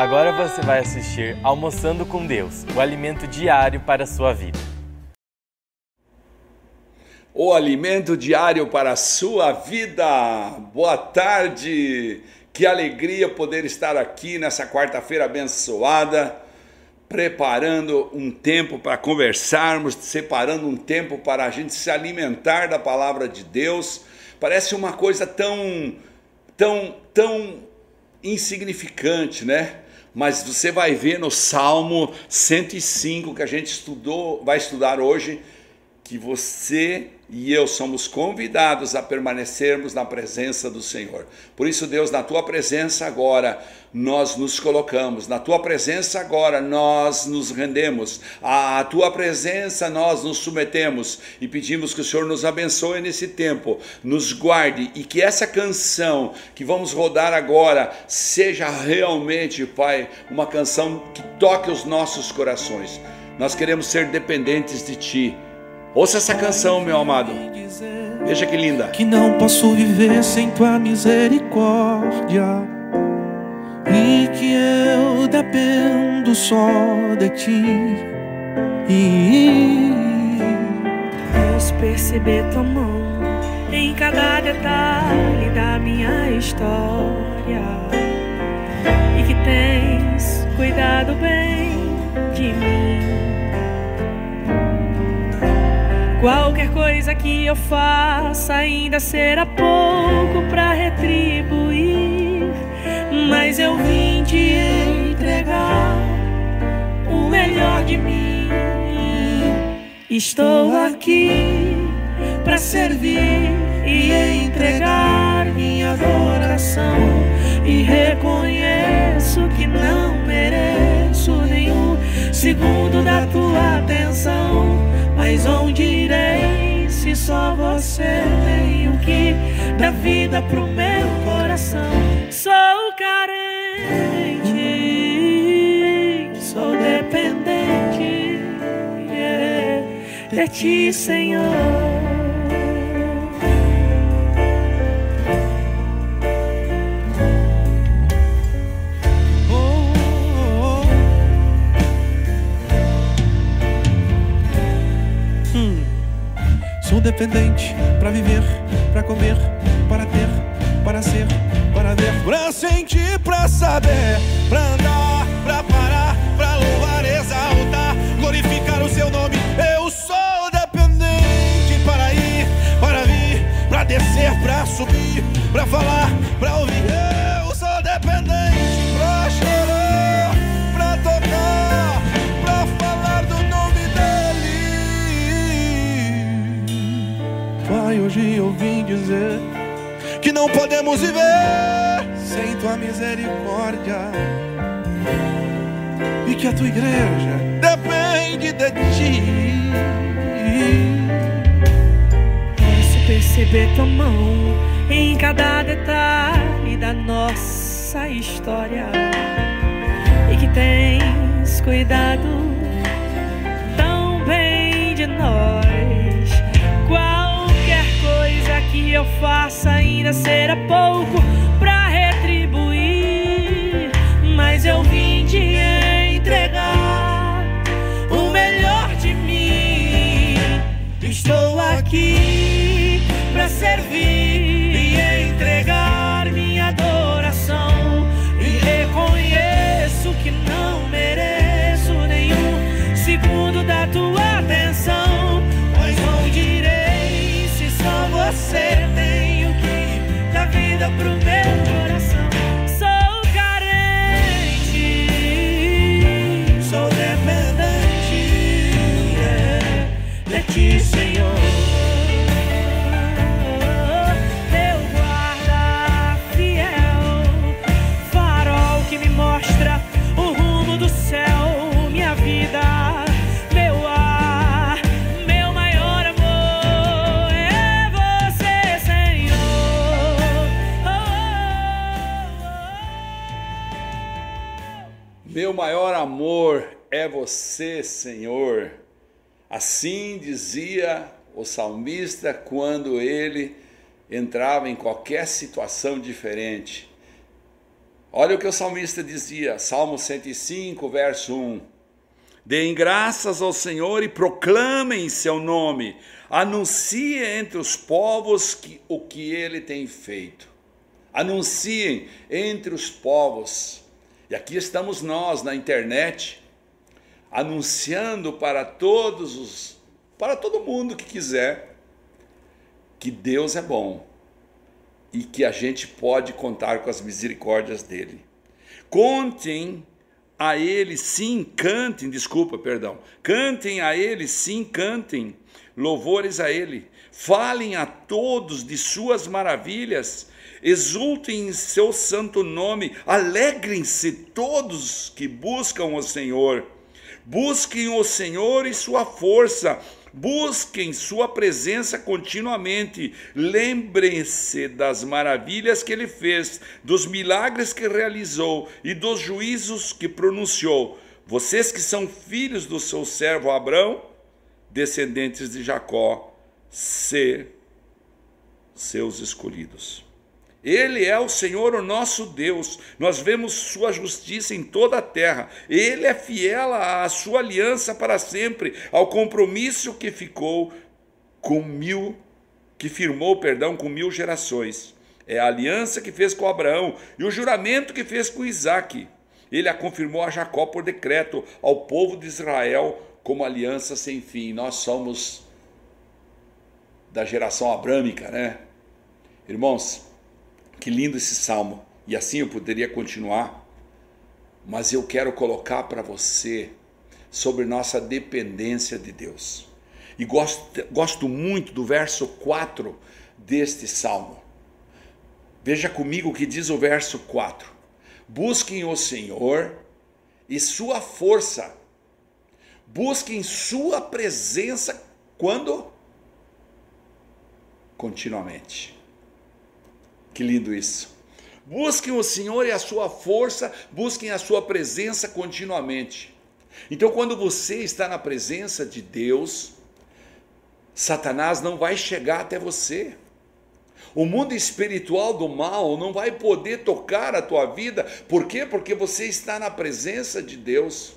Agora você vai assistir Almoçando com Deus, o alimento diário para a sua vida. O alimento diário para a sua vida. Boa tarde. Que alegria poder estar aqui nessa quarta-feira abençoada, preparando um tempo para conversarmos, separando um tempo para a gente se alimentar da palavra de Deus. Parece uma coisa tão tão tão insignificante, né? Mas você vai ver no Salmo 105 que a gente estudou, vai estudar hoje, que você e eu somos convidados a permanecermos na presença do Senhor. Por isso, Deus, na tua presença agora, nós nos colocamos, na tua presença agora, nós nos rendemos, à tua presença nós nos submetemos e pedimos que o Senhor nos abençoe nesse tempo, nos guarde e que essa canção que vamos rodar agora seja realmente, Pai, uma canção que toque os nossos corações. Nós queremos ser dependentes de Ti Ouça essa canção, meu amado. Veja que linda. Que não posso viver sem tua misericórdia. E que eu dependo só de ti. E posso perceber tua mão em cada detalhe da minha história. E que tens cuidado bem coisa que eu faça ainda será pouco para retribuir. Mas eu vim te entregar o melhor de mim. Estou aqui para servir e entregar minha adoração. E reconheço que não mereço nenhum segundo da tua só você tem o que dá vida pro meu coração? Sou carente, sou dependente yeah, de ti, Senhor. Dependente para viver, para comer, para ter, para ser, para ver, para sentir, para saber, para andar, para parar, para louvar, exaltar, glorificar o seu nome. Eu sou dependente para ir, para vir, para descer, para subir, para falar, dizer que não podemos viver sem tua misericórdia e que a tua igreja depende de ti. Posso perceber tua mão em cada detalhe da nossa história e que tens cuidado que eu faça ainda será pouco para retribuir, mas eu vim te entregar o melhor de mim. Estou aqui para servir é você, Senhor. Assim dizia o salmista quando ele entrava em qualquer situação diferente. Olha o que o salmista dizia, Salmo 105, verso 1. Deem graças ao Senhor e proclamem seu nome. Anuncie entre os povos que, o que ele tem feito. Anunciem entre os povos. E aqui estamos nós na internet, anunciando para todos os, para todo mundo que quiser, que Deus é bom e que a gente pode contar com as misericórdias dele. Contem a ele, sim, cantem, desculpa, perdão. Cantem a ele, sim, cantem louvores a ele. Falem a todos de suas maravilhas. Exultem em seu santo nome. Alegrem-se todos que buscam o Senhor. Busquem o Senhor e sua força Busquem sua presença continuamente. Lembrem-se das maravilhas que ele fez, dos milagres que realizou e dos juízos que pronunciou. Vocês que são filhos do seu servo Abraão, descendentes de Jacó, ser seus escolhidos. Ele é o Senhor, o nosso Deus. Nós vemos sua justiça em toda a terra. Ele é fiel à sua aliança para sempre, ao compromisso que ficou com mil, que firmou, perdão, com mil gerações. É a aliança que fez com Abraão e o juramento que fez com Isaac. Ele a confirmou a Jacó por decreto, ao povo de Israel como aliança sem fim. Nós somos da geração abrâmica, né? Irmãos, que lindo esse salmo. E assim eu poderia continuar, mas eu quero colocar para você sobre nossa dependência de Deus. E gosto, gosto muito do verso 4 deste salmo. Veja comigo o que diz o verso 4: Busquem o Senhor e sua força, busquem sua presença quando? Continuamente. Que lindo isso. Busquem o Senhor e a sua força, busquem a sua presença continuamente. Então, quando você está na presença de Deus, Satanás não vai chegar até você. O mundo espiritual do mal não vai poder tocar a tua vida. Por quê? Porque você está na presença de Deus.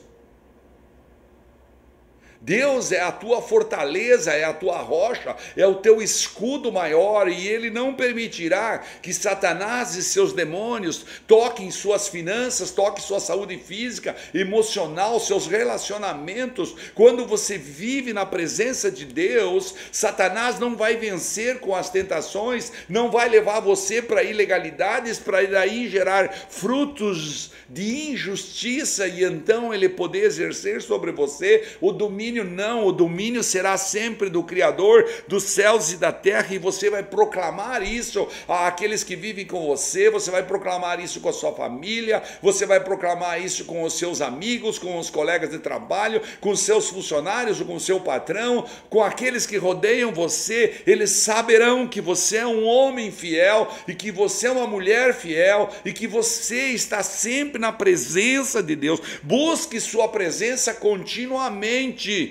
Deus é a tua fortaleza, é a tua rocha, é o teu escudo maior, e Ele não permitirá que Satanás e seus demônios toquem suas finanças, toquem sua saúde física, emocional, seus relacionamentos. Quando você vive na presença de Deus, Satanás não vai vencer com as tentações, não vai levar você para ilegalidades, para daí gerar frutos de injustiça e então ele poder exercer sobre você o domínio. Não, o domínio será sempre do Criador dos céus e da terra e você vai proclamar isso àqueles que vivem com você, você vai proclamar isso com a sua família, você vai proclamar isso com os seus amigos, com os colegas de trabalho, com os seus funcionários, com o seu patrão, com aqueles que rodeiam você. Eles saberão que você é um homem fiel e que você é uma mulher fiel e que você está sempre na presença de Deus. Busque sua presença continuamente.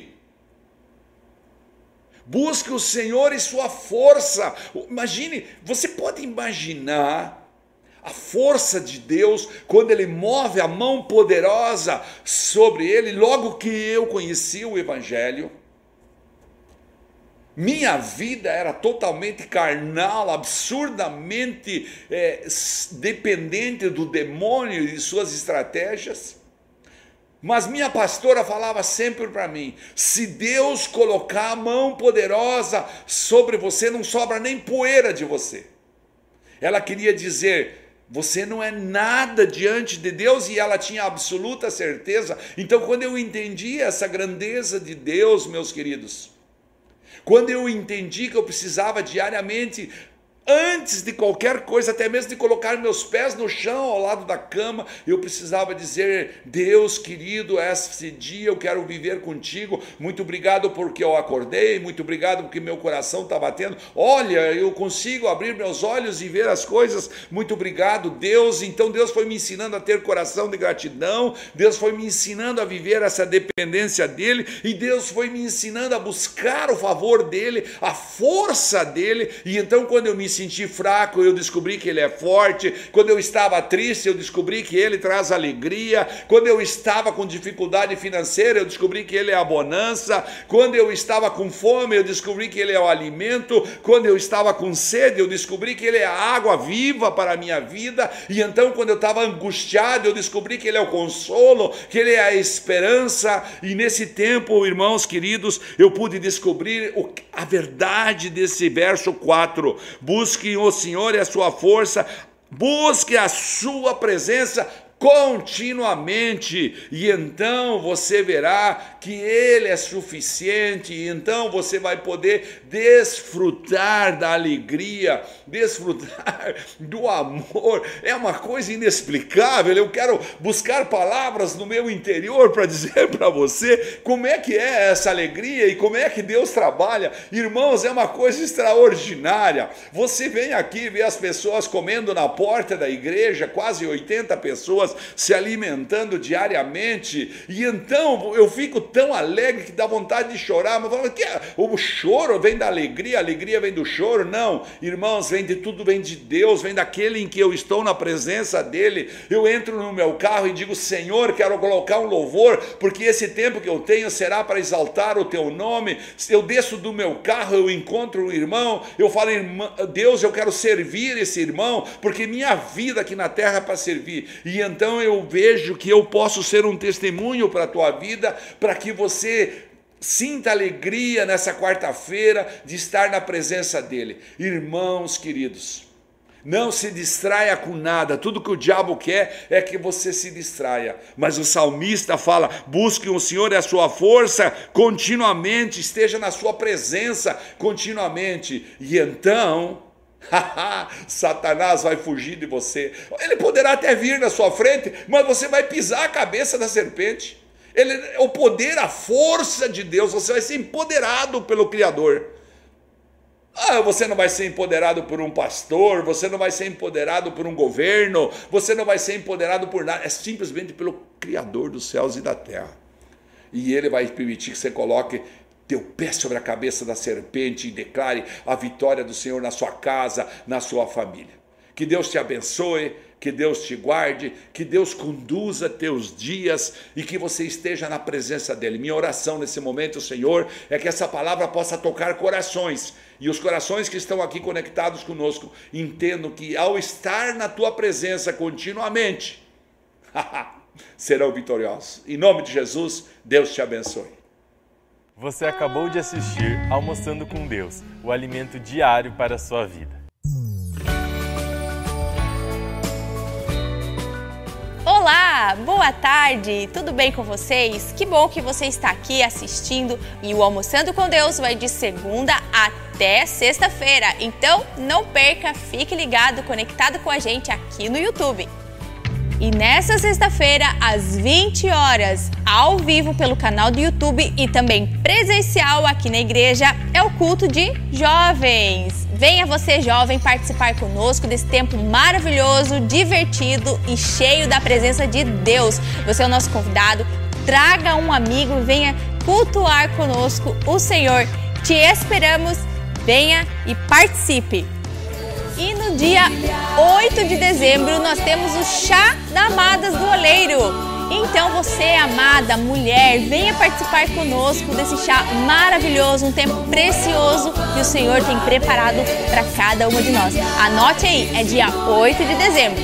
Busque o Senhor e sua força. Imagine, você pode imaginar a força de Deus quando ele move a mão poderosa sobre ele, logo que eu conheci o evangelho. Minha vida era totalmente carnal, absurdamente é, dependente do demônio e de suas estratégias. Mas minha pastora falava sempre para mim: se Deus colocar a mão poderosa sobre você, não sobra nem poeira de você. Ela queria dizer: você não é nada diante de Deus e ela tinha absoluta certeza. Então, quando eu entendi essa grandeza de Deus, meus queridos, quando eu entendi que eu precisava diariamente Antes de qualquer coisa, até mesmo de colocar meus pés no chão ao lado da cama, eu precisava dizer: Deus querido, esse dia eu quero viver contigo. Muito obrigado porque eu acordei, muito obrigado porque meu coração está batendo. Olha, eu consigo abrir meus olhos e ver as coisas. Muito obrigado, Deus. Então Deus foi me ensinando a ter coração de gratidão, Deus foi me ensinando a viver essa dependência dele, e Deus foi me ensinando a buscar o favor dele, a força dele. E então, quando eu me senti fraco, eu descobri que Ele é forte. Quando eu estava triste, eu descobri que Ele traz alegria. Quando eu estava com dificuldade financeira, eu descobri que Ele é a bonança. Quando eu estava com fome, eu descobri que Ele é o alimento. Quando eu estava com sede, eu descobri que Ele é a água viva para a minha vida. E então, quando eu estava angustiado, eu descobri que Ele é o consolo, que Ele é a esperança. E nesse tempo, irmãos queridos, eu pude descobrir a verdade desse verso 4. Busquem o Senhor e a sua força, busque a sua presença continuamente, e então você verá que Ele é suficiente, e então você vai poder desfrutar da alegria, desfrutar do amor. É uma coisa inexplicável. Eu quero buscar palavras no meu interior para dizer para você como é que é essa alegria e como é que Deus trabalha. Irmãos, é uma coisa extraordinária. Você vem aqui ver as pessoas comendo na porta da igreja, quase 80 pessoas se alimentando diariamente, e então eu fico tão alegre que dá vontade de chorar, mas falo que o choro vem da alegria, a alegria vem do choro? Não, irmãos, vem de tudo, vem de Deus, vem daquele em que eu estou na presença dele. Eu entro no meu carro e digo: Senhor, quero colocar um louvor, porque esse tempo que eu tenho será para exaltar o teu nome. Eu desço do meu carro, eu encontro um irmão, eu falo, Deus, eu quero servir esse irmão, porque minha vida aqui na terra é para servir. E então então eu vejo que eu posso ser um testemunho para a tua vida, para que você sinta alegria nessa quarta-feira de estar na presença dele. Irmãos queridos, não se distraia com nada, tudo que o diabo quer é que você se distraia. Mas o salmista fala: busque o Senhor e a sua força continuamente, esteja na sua presença continuamente, e então Satanás vai fugir de você. Ele poderá até vir na sua frente, mas você vai pisar a cabeça da serpente. Ele, o poder, a força de Deus, você vai ser empoderado pelo Criador. Ah, você não vai ser empoderado por um pastor, você não vai ser empoderado por um governo, você não vai ser empoderado por nada, é simplesmente pelo Criador dos céus e da terra. E ele vai permitir que você coloque teu pé sobre a cabeça da serpente e declare a vitória do Senhor na sua casa, na sua família. Que Deus te abençoe, que Deus te guarde, que Deus conduza teus dias e que você esteja na presença dEle. Minha oração nesse momento, Senhor, é que essa palavra possa tocar corações e os corações que estão aqui conectados conosco entendam que ao estar na tua presença continuamente, serão vitoriosos. Em nome de Jesus, Deus te abençoe. Você acabou de assistir Almoçando com Deus, o alimento diário para a sua vida. Olá, boa tarde, tudo bem com vocês? Que bom que você está aqui assistindo e o Almoçando com Deus vai de segunda até sexta-feira. Então não perca, fique ligado, conectado com a gente aqui no YouTube. E nessa sexta-feira, às 20 horas, ao vivo pelo canal do YouTube e também presencial aqui na igreja, é o culto de jovens. Venha você, jovem, participar conosco desse tempo maravilhoso, divertido e cheio da presença de Deus. Você é o nosso convidado. Traga um amigo venha cultuar conosco o Senhor. Te esperamos. Venha e participe. E no dia 8 de dezembro nós temos o Chá da Amadas do Oleiro. Então você, amada mulher, venha participar conosco desse chá maravilhoso, um tempo precioso que o Senhor tem preparado para cada uma de nós. Anote aí, é dia 8 de dezembro.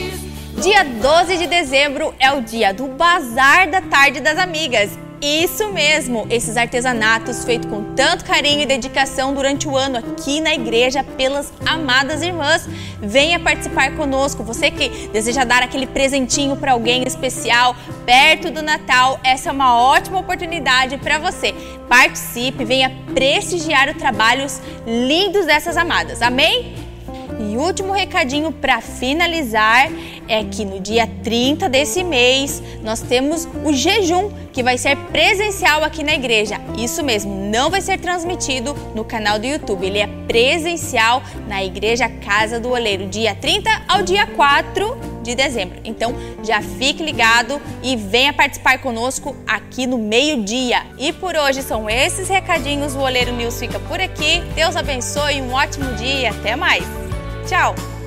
Dia 12 de dezembro é o dia do Bazar da Tarde das Amigas. Isso mesmo, esses artesanatos feitos com tanto carinho e dedicação durante o ano aqui na igreja pelas amadas irmãs. Venha participar conosco. Você que deseja dar aquele presentinho para alguém especial perto do Natal, essa é uma ótima oportunidade para você. Participe, venha prestigiar os trabalhos lindos dessas amadas. Amém? E último recadinho para finalizar é que no dia 30 desse mês nós temos o jejum que vai ser presencial aqui na igreja. Isso mesmo, não vai ser transmitido no canal do YouTube, ele é presencial na igreja Casa do Oleiro, dia 30 ao dia 4 de dezembro. Então já fique ligado e venha participar conosco aqui no meio-dia. E por hoje são esses recadinhos. O Oleiro News fica por aqui. Deus abençoe, um ótimo dia, até mais. Tchau!